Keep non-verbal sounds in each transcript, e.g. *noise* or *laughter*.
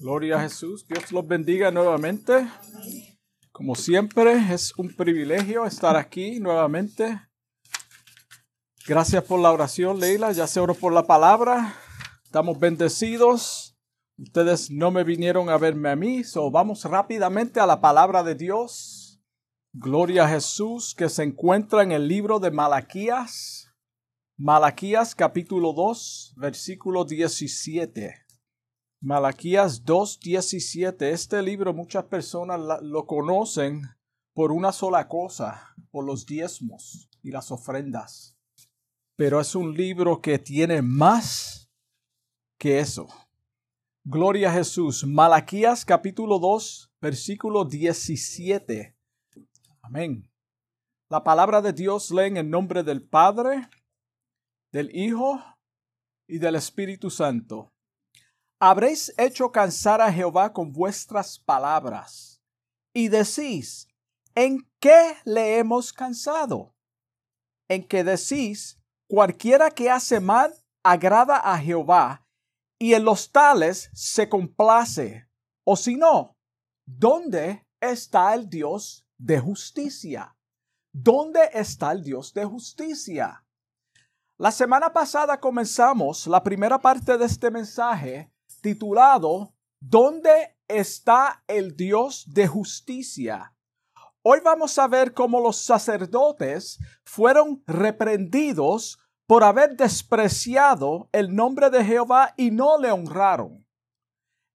Gloria a Jesús. Dios los bendiga nuevamente. Como siempre, es un privilegio estar aquí nuevamente. Gracias por la oración, Leila. Ya se oró por la palabra. Estamos bendecidos. Ustedes no me vinieron a verme a mí, so vamos rápidamente a la palabra de Dios. Gloria a Jesús que se encuentra en el libro de Malaquías. Malaquías capítulo 2, versículo 17. Malaquías 2.17. Este libro muchas personas lo conocen por una sola cosa, por los diezmos y las ofrendas. Pero es un libro que tiene más que eso. Gloria a Jesús. Malaquías capítulo 2, versículo 17. Amén. La palabra de Dios leen en nombre del Padre, del Hijo y del Espíritu Santo. Habréis hecho cansar a Jehová con vuestras palabras. Y decís, ¿en qué le hemos cansado? En que decís, cualquiera que hace mal agrada a Jehová, y en los tales se complace. O si no, ¿dónde está el Dios de justicia? ¿Dónde está el Dios de justicia? La semana pasada comenzamos la primera parte de este mensaje titulado ¿Dónde está el Dios de justicia? Hoy vamos a ver cómo los sacerdotes fueron reprendidos por haber despreciado el nombre de Jehová y no le honraron.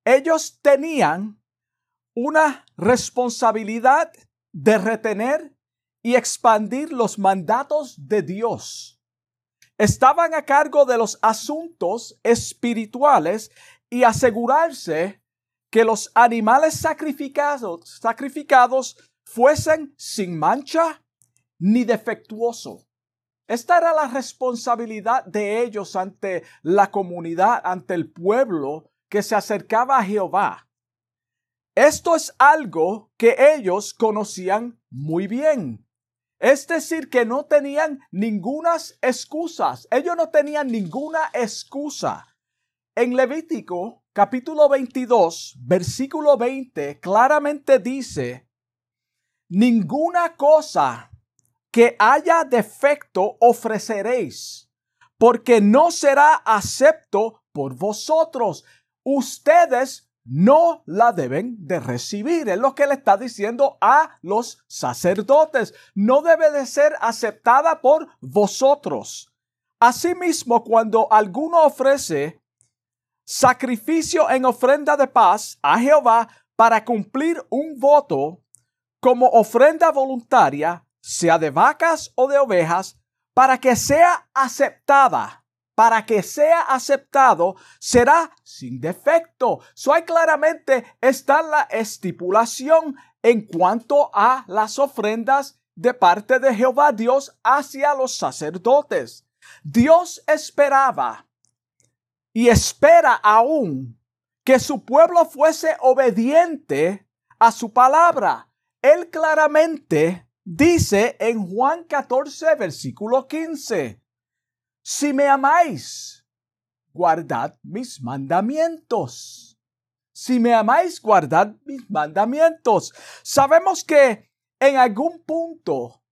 Ellos tenían una responsabilidad de retener y expandir los mandatos de Dios. Estaban a cargo de los asuntos espirituales y asegurarse que los animales sacrificados, sacrificados fuesen sin mancha ni defectuoso. Esta era la responsabilidad de ellos ante la comunidad, ante el pueblo que se acercaba a Jehová. Esto es algo que ellos conocían muy bien. Es decir, que no tenían ninguna excusas. Ellos no tenían ninguna excusa en Levítico capítulo 22, versículo 20, claramente dice, ninguna cosa que haya defecto ofreceréis, porque no será acepto por vosotros. Ustedes no la deben de recibir. Es lo que le está diciendo a los sacerdotes. No debe de ser aceptada por vosotros. Asimismo, cuando alguno ofrece sacrificio en ofrenda de paz a Jehová para cumplir un voto como ofrenda voluntaria, sea de vacas o de ovejas, para que sea aceptada, para que sea aceptado, será sin defecto. So hay claramente está la estipulación en cuanto a las ofrendas de parte de Jehová Dios hacia los sacerdotes. Dios esperaba y espera aún que su pueblo fuese obediente a su palabra. Él claramente dice en Juan 14, versículo 15, si me amáis, guardad mis mandamientos. Si me amáis, guardad mis mandamientos. Sabemos que en algún punto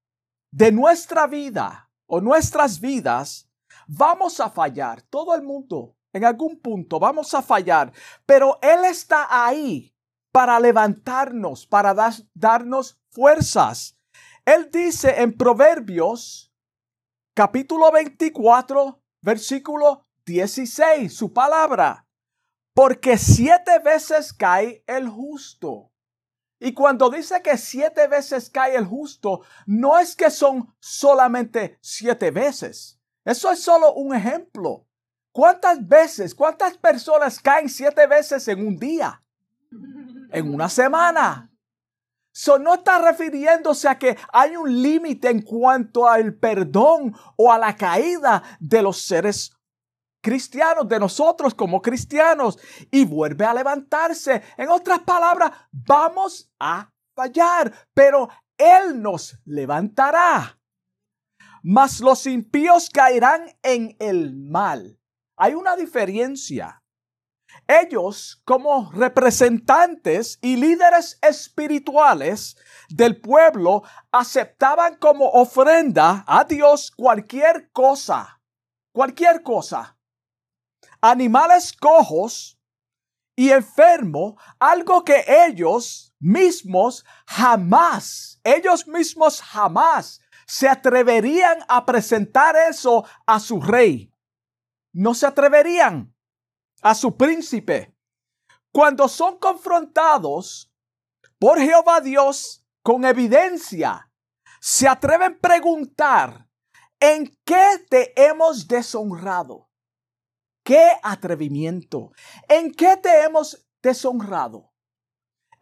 de nuestra vida o nuestras vidas vamos a fallar. Todo el mundo en algún punto vamos a fallar, pero Él está ahí para levantarnos, para darnos fuerzas. Él dice en Proverbios capítulo 24, versículo 16, su palabra, porque siete veces cae el justo. Y cuando dice que siete veces cae el justo, no es que son solamente siete veces. Eso es solo un ejemplo. ¿Cuántas veces, cuántas personas caen siete veces en un día? En una semana. So, no está refiriéndose a que hay un límite en cuanto al perdón o a la caída de los seres cristianos, de nosotros como cristianos, y vuelve a levantarse. En otras palabras, vamos a fallar, pero Él nos levantará. Mas los impíos caerán en el mal. Hay una diferencia ellos como representantes y líderes espirituales del pueblo aceptaban como ofrenda a Dios cualquier cosa, cualquier cosa. Animales cojos y enfermo, algo que ellos mismos jamás, ellos mismos jamás se atreverían a presentar eso a su rey. No se atreverían a su príncipe. Cuando son confrontados por Jehová Dios con evidencia, se atreven a preguntar, ¿en qué te hemos deshonrado? ¿Qué atrevimiento? ¿En qué te hemos deshonrado?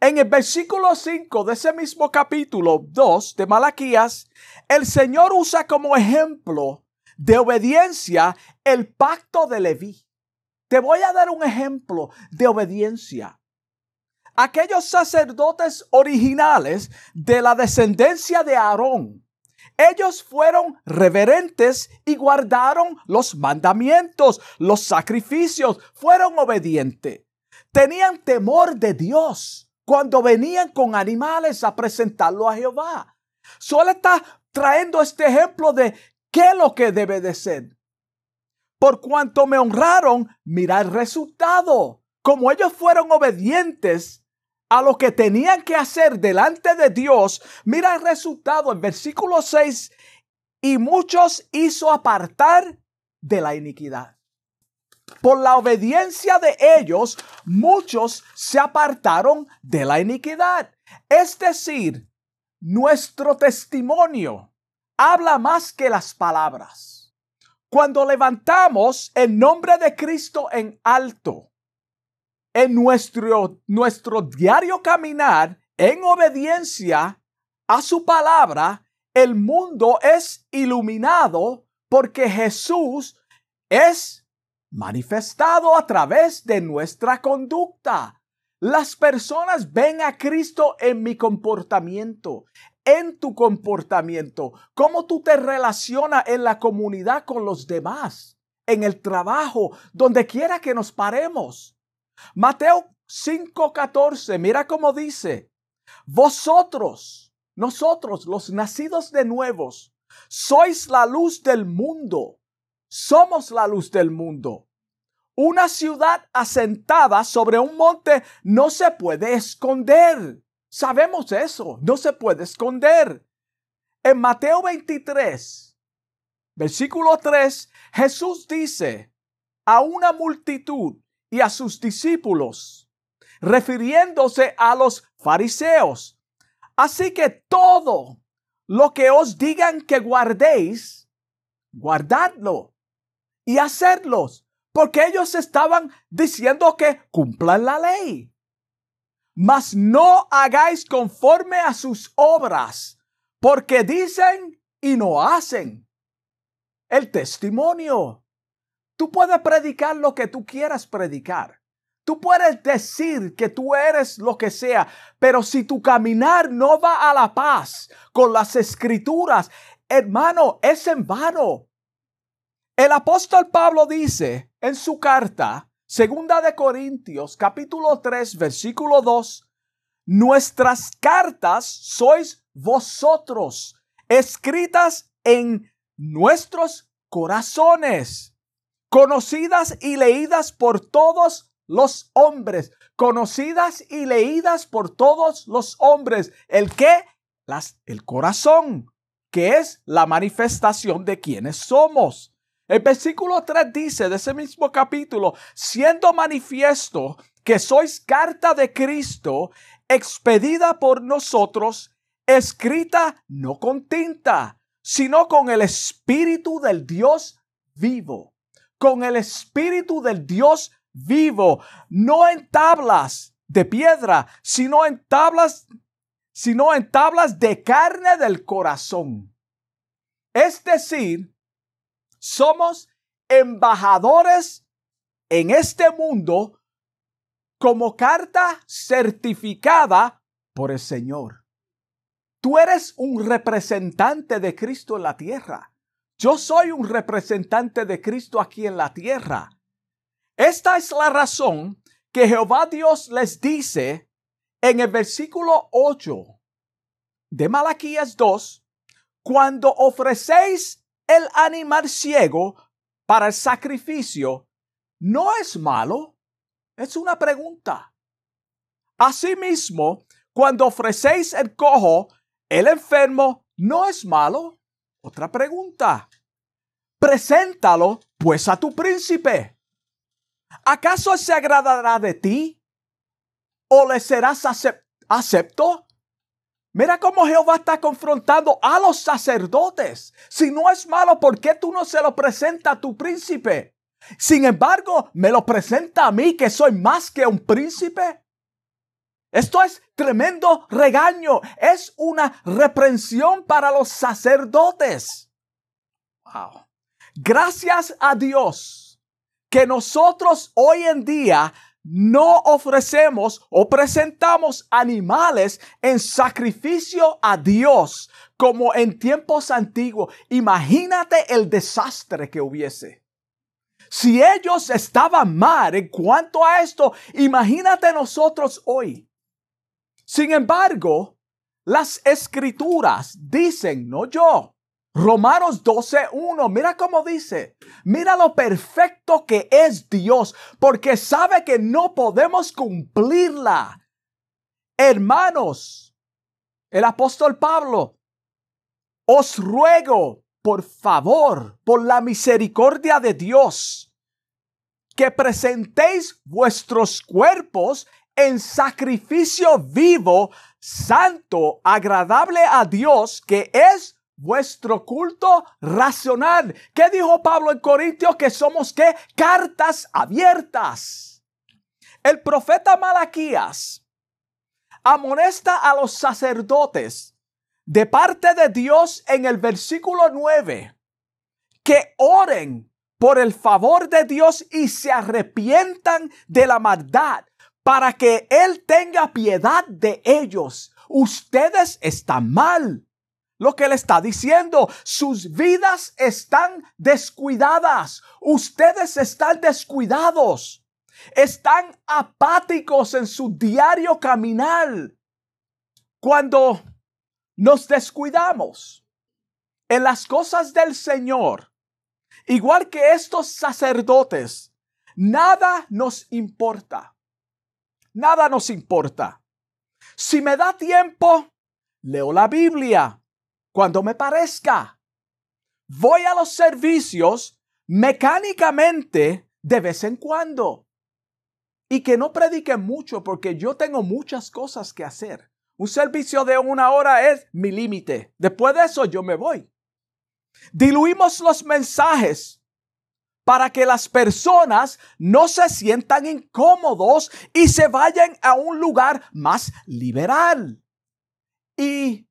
En el versículo 5 de ese mismo capítulo 2 de Malaquías, el Señor usa como ejemplo de obediencia el pacto de Leví. Te voy a dar un ejemplo de obediencia. Aquellos sacerdotes originales de la descendencia de Aarón, ellos fueron reverentes y guardaron los mandamientos, los sacrificios, fueron obedientes. Tenían temor de Dios cuando venían con animales a presentarlo a Jehová. Solo está trayendo este ejemplo de qué es lo que debe de ser por cuanto me honraron, mira el resultado. Como ellos fueron obedientes a lo que tenían que hacer delante de Dios, mira el resultado en versículo 6, y muchos hizo apartar de la iniquidad. Por la obediencia de ellos, muchos se apartaron de la iniquidad. Es decir, nuestro testimonio habla más que las palabras. Cuando levantamos el nombre de Cristo en alto, en nuestro, nuestro diario caminar, en obediencia a su palabra, el mundo es iluminado porque Jesús es manifestado a través de nuestra conducta. Las personas ven a Cristo en mi comportamiento, en tu comportamiento, cómo tú te relacionas en la comunidad con los demás, en el trabajo, donde quiera que nos paremos. Mateo 5:14, mira cómo dice, vosotros, nosotros, los nacidos de nuevos, sois la luz del mundo, somos la luz del mundo. Una ciudad asentada sobre un monte no se puede esconder. Sabemos eso, no se puede esconder. En Mateo 23, versículo 3, Jesús dice a una multitud y a sus discípulos, refiriéndose a los fariseos, así que todo lo que os digan que guardéis, guardadlo y hacedlos, porque ellos estaban diciendo que cumplan la ley mas no hagáis conforme a sus obras, porque dicen y no hacen. El testimonio. Tú puedes predicar lo que tú quieras predicar. Tú puedes decir que tú eres lo que sea, pero si tu caminar no va a la paz con las escrituras, hermano, es en vano. El apóstol Pablo dice en su carta, Segunda de Corintios, capítulo 3, versículo 2. Nuestras cartas sois vosotros, escritas en nuestros corazones, conocidas y leídas por todos los hombres, conocidas y leídas por todos los hombres. ¿El qué? Las, el corazón, que es la manifestación de quienes somos. El versículo 3 dice de ese mismo capítulo, siendo manifiesto que sois carta de Cristo, expedida por nosotros, escrita no con tinta, sino con el Espíritu del Dios vivo, con el Espíritu del Dios vivo, no en tablas de piedra, sino en tablas, sino en tablas de carne del corazón. Es decir, somos embajadores en este mundo como carta certificada por el Señor. Tú eres un representante de Cristo en la tierra. Yo soy un representante de Cristo aquí en la tierra. Esta es la razón que Jehová Dios les dice en el versículo 8 de Malaquías 2, cuando ofrecéis el animal ciego para el sacrificio, no es malo. Es una pregunta. Asimismo, cuando ofrecéis el cojo, el enfermo, no es malo. Otra pregunta. Preséntalo pues a tu príncipe. ¿Acaso se agradará de ti? ¿O le serás acepto? Mira cómo Jehová está confrontando a los sacerdotes. Si no es malo, ¿por qué tú no se lo presentas a tu príncipe? Sin embargo, me lo presenta a mí que soy más que un príncipe. Esto es tremendo regaño. Es una reprensión para los sacerdotes. Wow. Gracias a Dios que nosotros hoy en día no ofrecemos o presentamos animales en sacrificio a Dios como en tiempos antiguos. Imagínate el desastre que hubiese. Si ellos estaban mal en cuanto a esto, imagínate nosotros hoy. Sin embargo, las escrituras dicen, no yo, Romanos 12.1, mira cómo dice, mira lo perfecto que es Dios, porque sabe que no podemos cumplirla. Hermanos, el apóstol Pablo, os ruego, por favor, por la misericordia de Dios, que presentéis vuestros cuerpos en sacrificio vivo, santo, agradable a Dios, que es vuestro culto racional. ¿Qué dijo Pablo en Corintios? Que somos qué? Cartas abiertas. El profeta Malaquías amonesta a los sacerdotes de parte de Dios en el versículo 9 que oren por el favor de Dios y se arrepientan de la maldad para que Él tenga piedad de ellos. Ustedes están mal lo que le está diciendo. Sus vidas están descuidadas. Ustedes están descuidados. Están apáticos en su diario caminar. Cuando nos descuidamos en las cosas del Señor, igual que estos sacerdotes, nada nos importa. Nada nos importa. Si me da tiempo, leo la Biblia cuando me parezca. Voy a los servicios mecánicamente de vez en cuando. Y que no predique mucho porque yo tengo muchas cosas que hacer. Un servicio de una hora es mi límite. Después de eso yo me voy. Diluimos los mensajes para que las personas no se sientan incómodos y se vayan a un lugar más liberal. Y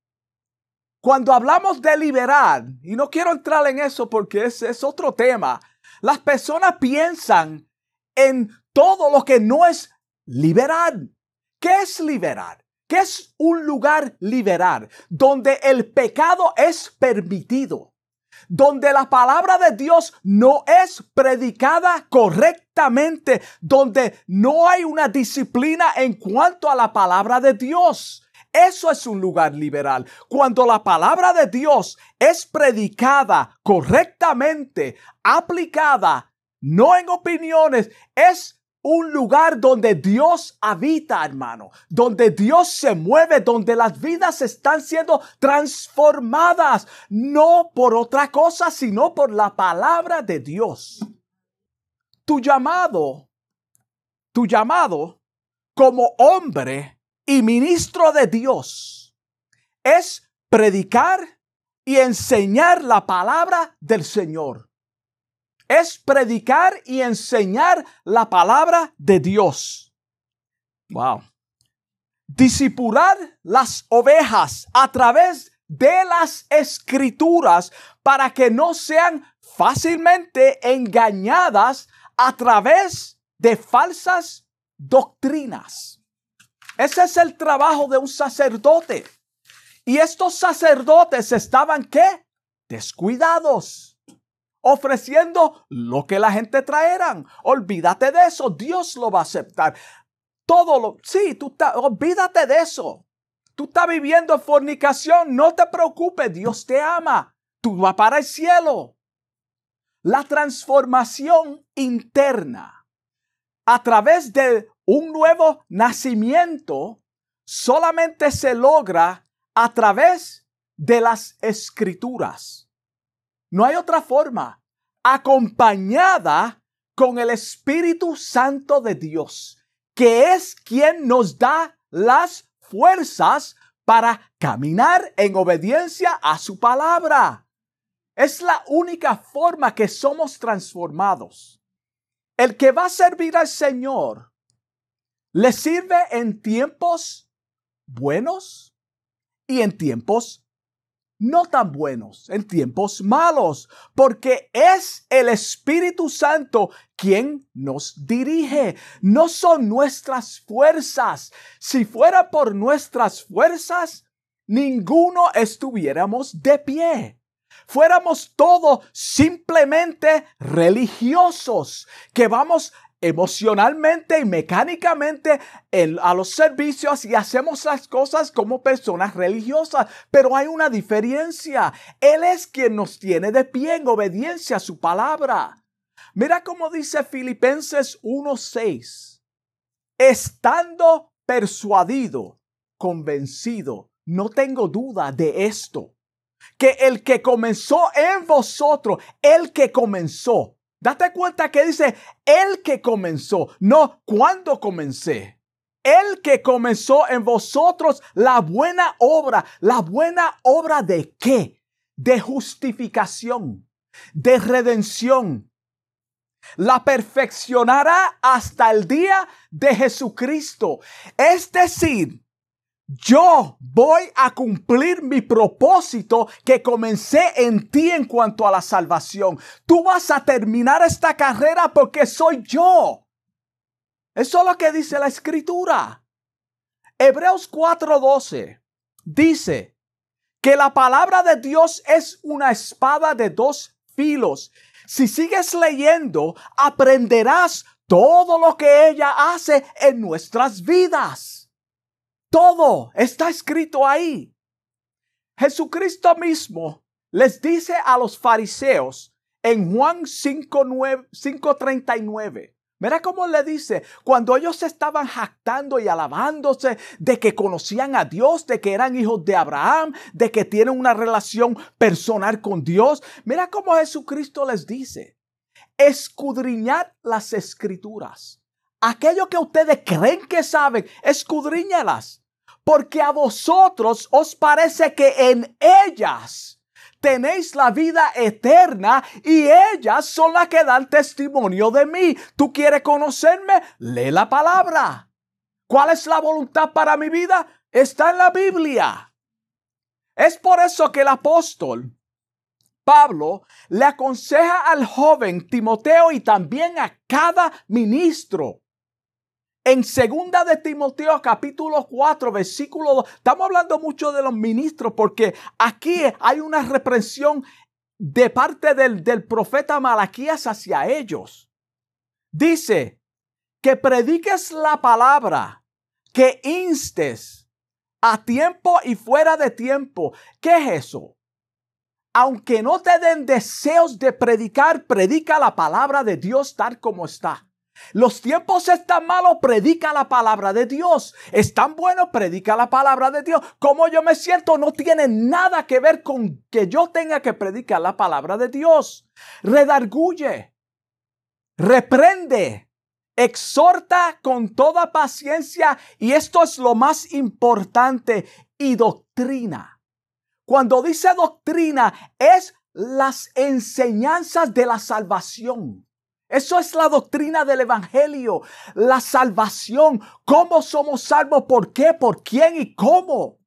cuando hablamos de liberar, y no quiero entrar en eso porque ese es otro tema, las personas piensan en todo lo que no es liberar. ¿Qué es liberar? ¿Qué es un lugar liberar? Donde el pecado es permitido. Donde la palabra de Dios no es predicada correctamente. Donde no hay una disciplina en cuanto a la palabra de Dios. Eso es un lugar liberal. Cuando la palabra de Dios es predicada correctamente, aplicada, no en opiniones, es un lugar donde Dios habita, hermano, donde Dios se mueve, donde las vidas están siendo transformadas, no por otra cosa, sino por la palabra de Dios. Tu llamado, tu llamado como hombre y ministro de Dios es predicar y enseñar la palabra del Señor. Es predicar y enseñar la palabra de Dios. Wow. Disipular las ovejas a través de las escrituras para que no sean fácilmente engañadas a través de falsas doctrinas. Ese es el trabajo de un sacerdote. Y estos sacerdotes estaban qué? Descuidados. ofreciendo lo que la gente traerán. Olvídate de eso, Dios lo va a aceptar. Todo lo, sí, tú olvídate de eso. Tú estás viviendo en fornicación, no te preocupes, Dios te ama. Tú vas para el cielo. La transformación interna a través de un nuevo nacimiento solamente se logra a través de las escrituras. No hay otra forma, acompañada con el Espíritu Santo de Dios, que es quien nos da las fuerzas para caminar en obediencia a su palabra. Es la única forma que somos transformados. El que va a servir al Señor le sirve en tiempos buenos y en tiempos no tan buenos, en tiempos malos, porque es el Espíritu Santo quien nos dirige. No son nuestras fuerzas. Si fuera por nuestras fuerzas, ninguno estuviéramos de pie fuéramos todos simplemente religiosos, que vamos emocionalmente y mecánicamente a los servicios y hacemos las cosas como personas religiosas. Pero hay una diferencia. Él es quien nos tiene de pie en obediencia a su palabra. Mira cómo dice Filipenses 1.6. Estando persuadido, convencido, no tengo duda de esto, que el que comenzó en vosotros, el que comenzó, Date cuenta que dice el que comenzó, no cuando comencé. El que comenzó en vosotros la buena obra. ¿La buena obra de qué? De justificación, de redención. La perfeccionará hasta el día de Jesucristo. Es decir, yo voy a cumplir mi propósito que comencé en ti en cuanto a la salvación. Tú vas a terminar esta carrera porque soy yo. Eso es lo que dice la escritura. Hebreos 4:12 dice que la palabra de Dios es una espada de dos filos. Si sigues leyendo, aprenderás todo lo que ella hace en nuestras vidas. Todo está escrito ahí. Jesucristo mismo les dice a los fariseos en Juan 5.39. Mira cómo le dice, cuando ellos estaban jactando y alabándose de que conocían a Dios, de que eran hijos de Abraham, de que tienen una relación personal con Dios. Mira cómo Jesucristo les dice, escudriñad las escrituras. Aquello que ustedes creen que saben, escudriñalas porque a vosotros os parece que en ellas tenéis la vida eterna y ellas son las que dan testimonio de mí. ¿Tú quieres conocerme? Lee la palabra. ¿Cuál es la voluntad para mi vida? Está en la Biblia. Es por eso que el apóstol Pablo le aconseja al joven Timoteo y también a cada ministro en segunda de Timoteo capítulo 4 versículo 2, estamos hablando mucho de los ministros porque aquí hay una reprensión de parte del, del profeta Malaquías hacia ellos. Dice que prediques la palabra, que instes a tiempo y fuera de tiempo. ¿Qué es eso? Aunque no te den deseos de predicar, predica la palabra de Dios tal como está. Los tiempos están malos, predica la palabra de Dios. Están buenos, predica la palabra de Dios. Como yo me siento no tiene nada que ver con que yo tenga que predicar la palabra de Dios. Redarguye, reprende, exhorta con toda paciencia y esto es lo más importante y doctrina. Cuando dice doctrina es las enseñanzas de la salvación. Eso es la doctrina del Evangelio, la salvación, cómo somos salvos, por qué, por quién y cómo.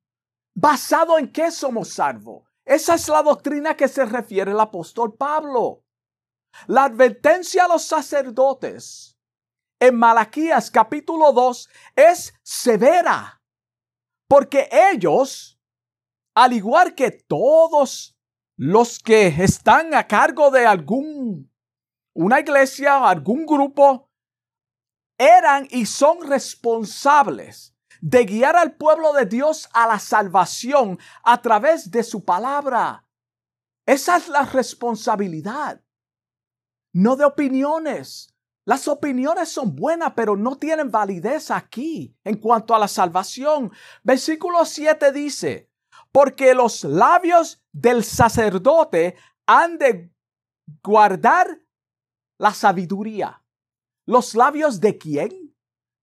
¿Basado en qué somos salvos? Esa es la doctrina que se refiere el apóstol Pablo. La advertencia a los sacerdotes en Malaquías capítulo 2 es severa, porque ellos, al igual que todos los que están a cargo de algún, una iglesia, algún grupo, eran y son responsables de guiar al pueblo de Dios a la salvación a través de su palabra. Esa es la responsabilidad. No de opiniones. Las opiniones son buenas, pero no tienen validez aquí en cuanto a la salvación. Versículo 7 dice, porque los labios del sacerdote han de guardar la sabiduría. ¿Los labios de quién?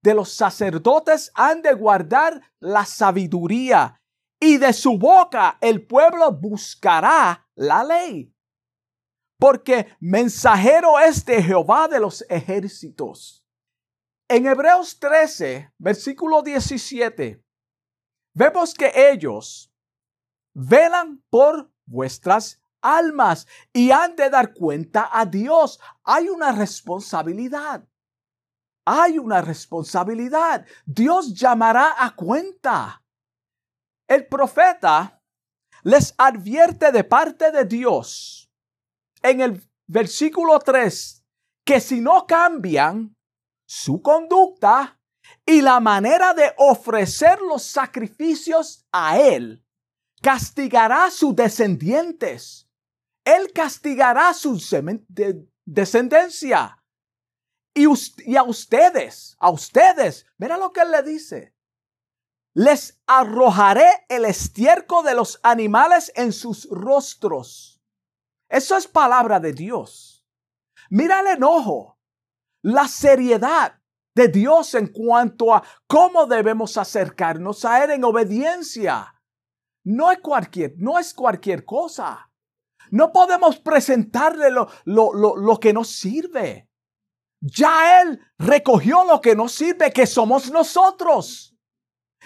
De los sacerdotes han de guardar la sabiduría y de su boca el pueblo buscará la ley. Porque mensajero es de Jehová de los ejércitos. En Hebreos 13, versículo 17, vemos que ellos velan por vuestras almas y han de dar cuenta a Dios. Hay una responsabilidad. Hay una responsabilidad. Dios llamará a cuenta. El profeta les advierte de parte de Dios en el versículo 3 que si no cambian su conducta y la manera de ofrecer los sacrificios a Él, castigará a sus descendientes. Él castigará su descendencia. Y, y, a ustedes, a ustedes, mira lo que él le dice. Les arrojaré el estiércol de los animales en sus rostros. Eso es palabra de Dios. Mira el enojo, la seriedad de Dios en cuanto a cómo debemos acercarnos a Él en obediencia. No es cualquier, no es cualquier cosa. No podemos presentarle lo, lo, lo, lo que nos sirve. Ya Él recogió lo que nos sirve, que somos nosotros.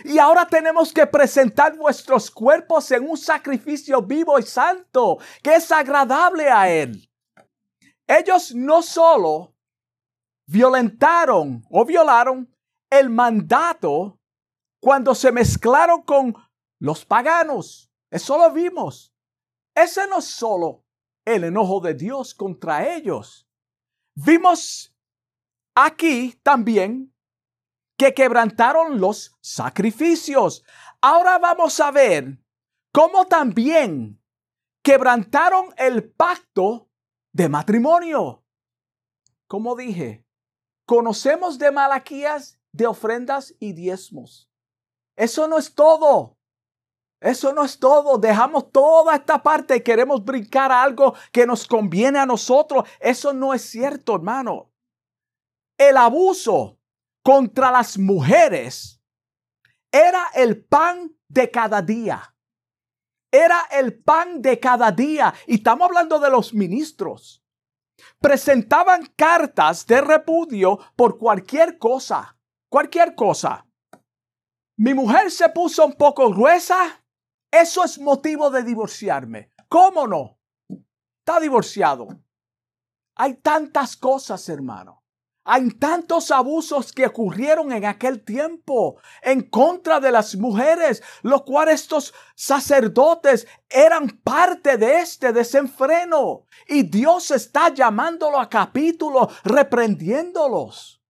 Y ahora tenemos que presentar vuestros cuerpos en un sacrificio vivo y santo, que es agradable a Él. Ellos no solo violentaron o violaron el mandato cuando se mezclaron con los paganos. Eso lo vimos. Ese no es solo el enojo de Dios contra ellos. Vimos aquí también que quebrantaron los sacrificios. Ahora vamos a ver cómo también quebrantaron el pacto de matrimonio. Como dije, conocemos de Malaquías de ofrendas y diezmos. Eso no es todo. Eso no es todo. Dejamos toda esta parte y queremos brincar a algo que nos conviene a nosotros. Eso no es cierto, hermano. El abuso contra las mujeres era el pan de cada día. Era el pan de cada día. Y estamos hablando de los ministros. Presentaban cartas de repudio por cualquier cosa. Cualquier cosa. Mi mujer se puso un poco gruesa eso es motivo de divorciarme. ¿Cómo no? Está divorciado. Hay tantas cosas, hermano. Hay tantos abusos que ocurrieron en aquel tiempo en contra de las mujeres, lo cual estos sacerdotes eran parte de este desenfreno. Y Dios está llamándolo a capítulo, reprendiéndolos.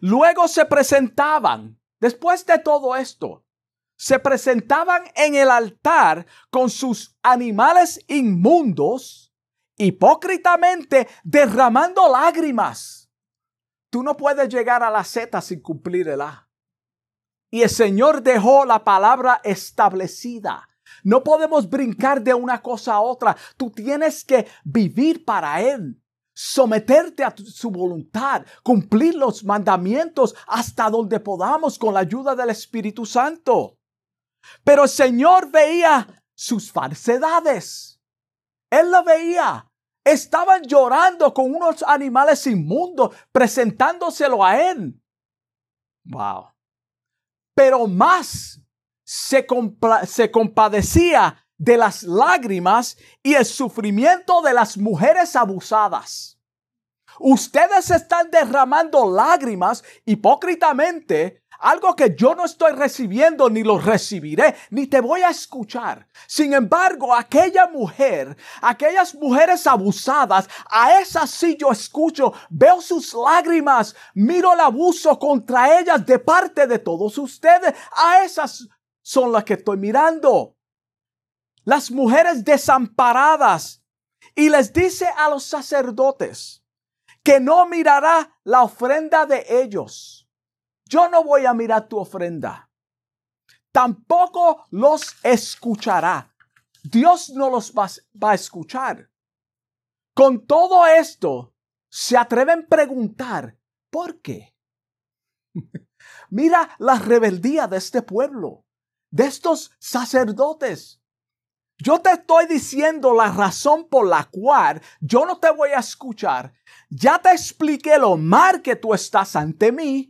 Luego se presentaban, después de todo esto, se presentaban en el altar con sus animales inmundos, hipócritamente derramando lágrimas. Tú no puedes llegar a la Z sin cumplir el A. Y el Señor dejó la palabra establecida. No podemos brincar de una cosa a otra. Tú tienes que vivir para Él, someterte a su voluntad, cumplir los mandamientos hasta donde podamos con la ayuda del Espíritu Santo. Pero el Señor veía sus falsedades. Él lo veía. Estaban llorando con unos animales inmundos, presentándoselo a Él. Wow. Pero más se, se compadecía de las lágrimas y el sufrimiento de las mujeres abusadas. Ustedes están derramando lágrimas hipócritamente algo que yo no estoy recibiendo ni lo recibiré, ni te voy a escuchar. Sin embargo, aquella mujer, aquellas mujeres abusadas, a esas sí yo escucho, veo sus lágrimas, miro el abuso contra ellas de parte de todos ustedes. A esas son las que estoy mirando. Las mujeres desamparadas. Y les dice a los sacerdotes que no mirará la ofrenda de ellos yo no voy a mirar tu ofrenda. Tampoco los escuchará. Dios no los va, a escuchar. Con todo esto, se atreven a preguntar, ¿por qué? *laughs* Mira la rebeldía de este pueblo, de estos sacerdotes. Yo te estoy diciendo la razón por la cual yo no te voy a escuchar. Ya te expliqué lo mal que tú estás ante mí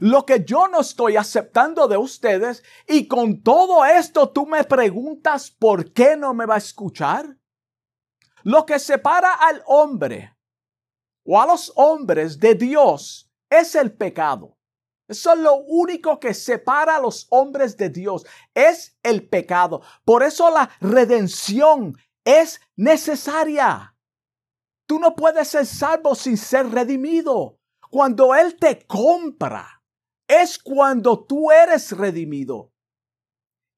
lo que yo no estoy aceptando de ustedes y con todo esto tú me preguntas por qué no me va a escuchar. Lo que separa al hombre o a los hombres de Dios es el pecado. Eso es lo único que separa a los hombres de Dios, es el pecado. Por eso la redención es necesaria. Tú no puedes ser salvo sin ser redimido. Cuando Él te compra, es cuando tú eres redimido.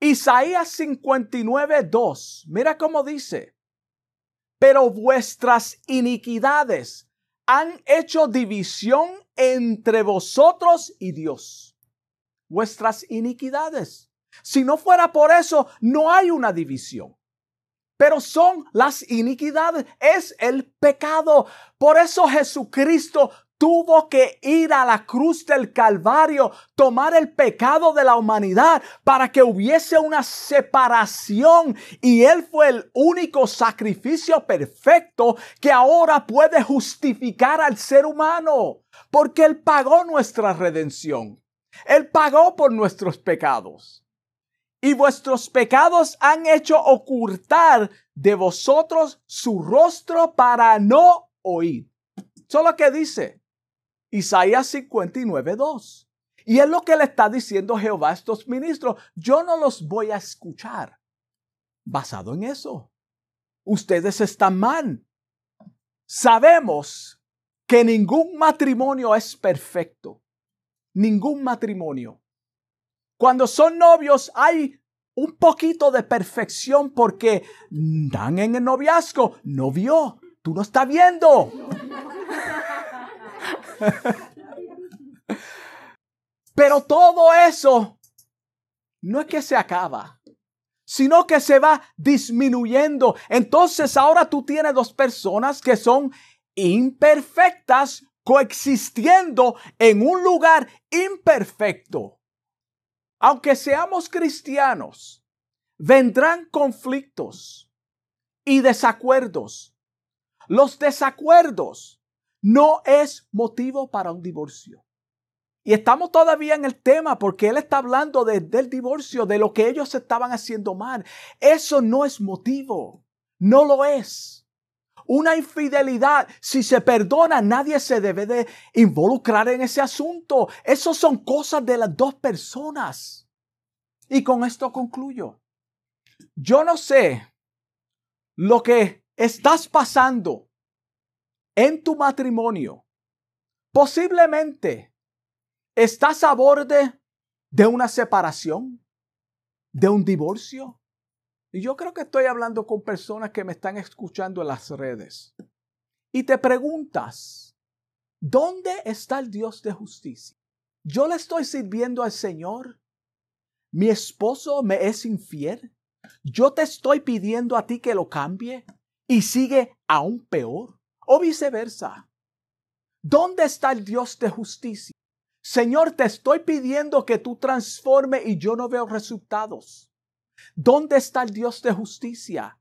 Isaías 59, 2. Mira cómo dice. Pero vuestras iniquidades han hecho división entre vosotros y Dios. Vuestras iniquidades. Si no fuera por eso, no hay una división. Pero son las iniquidades, es el pecado. Por eso Jesucristo tuvo que ir a la cruz del Calvario, tomar el pecado de la humanidad para que hubiese una separación. Y Él fue el único sacrificio perfecto que ahora puede justificar al ser humano, porque Él pagó nuestra redención. Él pagó por nuestros pecados. Y vuestros pecados han hecho ocultar de vosotros su rostro para no oír. Solo que dice, Isaías 59, 2. Y es lo que le está diciendo Jehová a estos ministros. Yo no los voy a escuchar. Basado en eso. Ustedes están mal. Sabemos que ningún matrimonio es perfecto. Ningún matrimonio. Cuando son novios hay un poquito de perfección porque dan en el noviazgo. No vio. Tú no estás viendo. Pero todo eso no es que se acaba, sino que se va disminuyendo. Entonces ahora tú tienes dos personas que son imperfectas coexistiendo en un lugar imperfecto. Aunque seamos cristianos, vendrán conflictos y desacuerdos. Los desacuerdos no es motivo para un divorcio. Y estamos todavía en el tema porque él está hablando del divorcio, de lo que ellos estaban haciendo mal. Eso no es motivo. No lo es. Una infidelidad, si se perdona, nadie se debe de involucrar en ese asunto. Eso son cosas de las dos personas. Y con esto concluyo. Yo no sé lo que estás pasando en tu matrimonio, posiblemente estás a borde de una separación, de un divorcio. Y yo creo que estoy hablando con personas que me están escuchando en las redes. Y te preguntas, ¿dónde está el Dios de justicia? Yo le estoy sirviendo al Señor. Mi esposo me es infiel. Yo te estoy pidiendo a ti que lo cambie y sigue aún peor o viceversa. ¿Dónde está el Dios de justicia? Señor, te estoy pidiendo que tú transforme y yo no veo resultados. ¿Dónde está el Dios de justicia?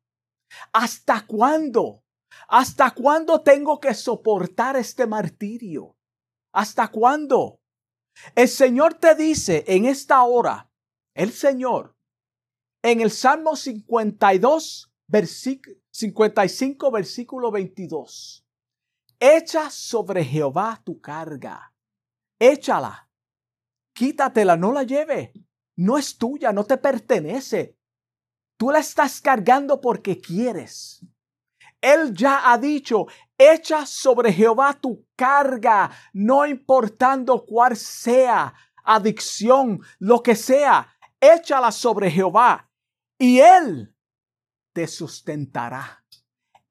¿Hasta cuándo? ¿Hasta cuándo tengo que soportar este martirio? ¿Hasta cuándo? El Señor te dice en esta hora, el Señor, en el Salmo 52, versículo 55, versículo 22. Echa sobre Jehová tu carga. Échala. quítatela, no la lleve. No es tuya, no te pertenece. Tú la estás cargando porque quieres. Él ya ha dicho, echa sobre Jehová tu carga, no importando cuál sea, adicción, lo que sea, échala sobre Jehová y Él te sustentará.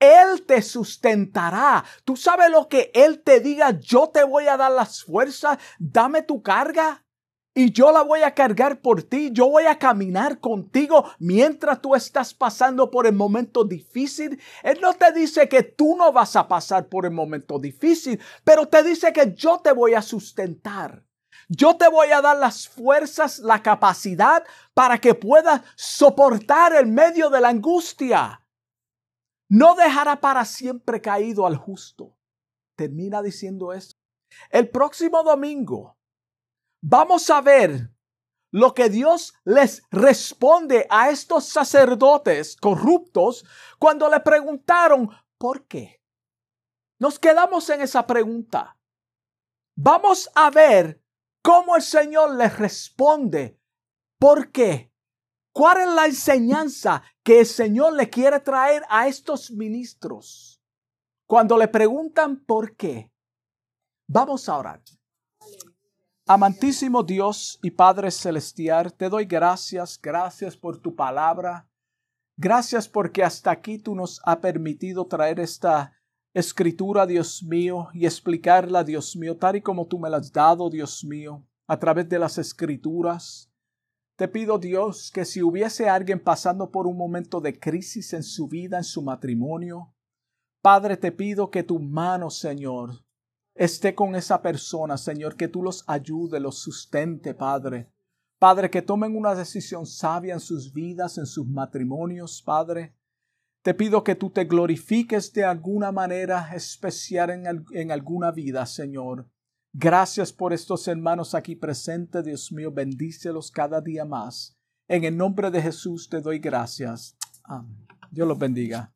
Él te sustentará. Tú sabes lo que Él te diga, yo te voy a dar las fuerzas, dame tu carga y yo la voy a cargar por ti. Yo voy a caminar contigo mientras tú estás pasando por el momento difícil. Él no te dice que tú no vas a pasar por el momento difícil, pero te dice que yo te voy a sustentar. Yo te voy a dar las fuerzas, la capacidad para que puedas soportar el medio de la angustia. No dejará para siempre caído al justo. Termina diciendo esto. El próximo domingo vamos a ver lo que Dios les responde a estos sacerdotes corruptos cuando le preguntaron, ¿por qué? Nos quedamos en esa pregunta. Vamos a ver cómo el Señor les responde. ¿Por qué? ¿Cuál es la enseñanza que el Señor le quiere traer a estos ministros? Cuando le preguntan por qué. Vamos a orar. Amantísimo Dios y Padre Celestial, te doy gracias, gracias por tu palabra. Gracias porque hasta aquí tú nos has permitido traer esta escritura, Dios mío, y explicarla, Dios mío, tal y como tú me la has dado, Dios mío, a través de las escrituras. Te pido, Dios, que si hubiese alguien pasando por un momento de crisis en su vida, en su matrimonio, Padre, te pido que tu mano, Señor, esté con esa persona, Señor, que tú los ayude, los sustente, Padre. Padre, que tomen una decisión sabia en sus vidas, en sus matrimonios, Padre. Te pido que tú te glorifiques de alguna manera especial en, en, alguna vida, Señor. Gracias por estos hermanos aquí presentes, Dios mío, bendícelos cada día más. En el nombre de Jesús te doy gracias. Amén. Dios los bendiga.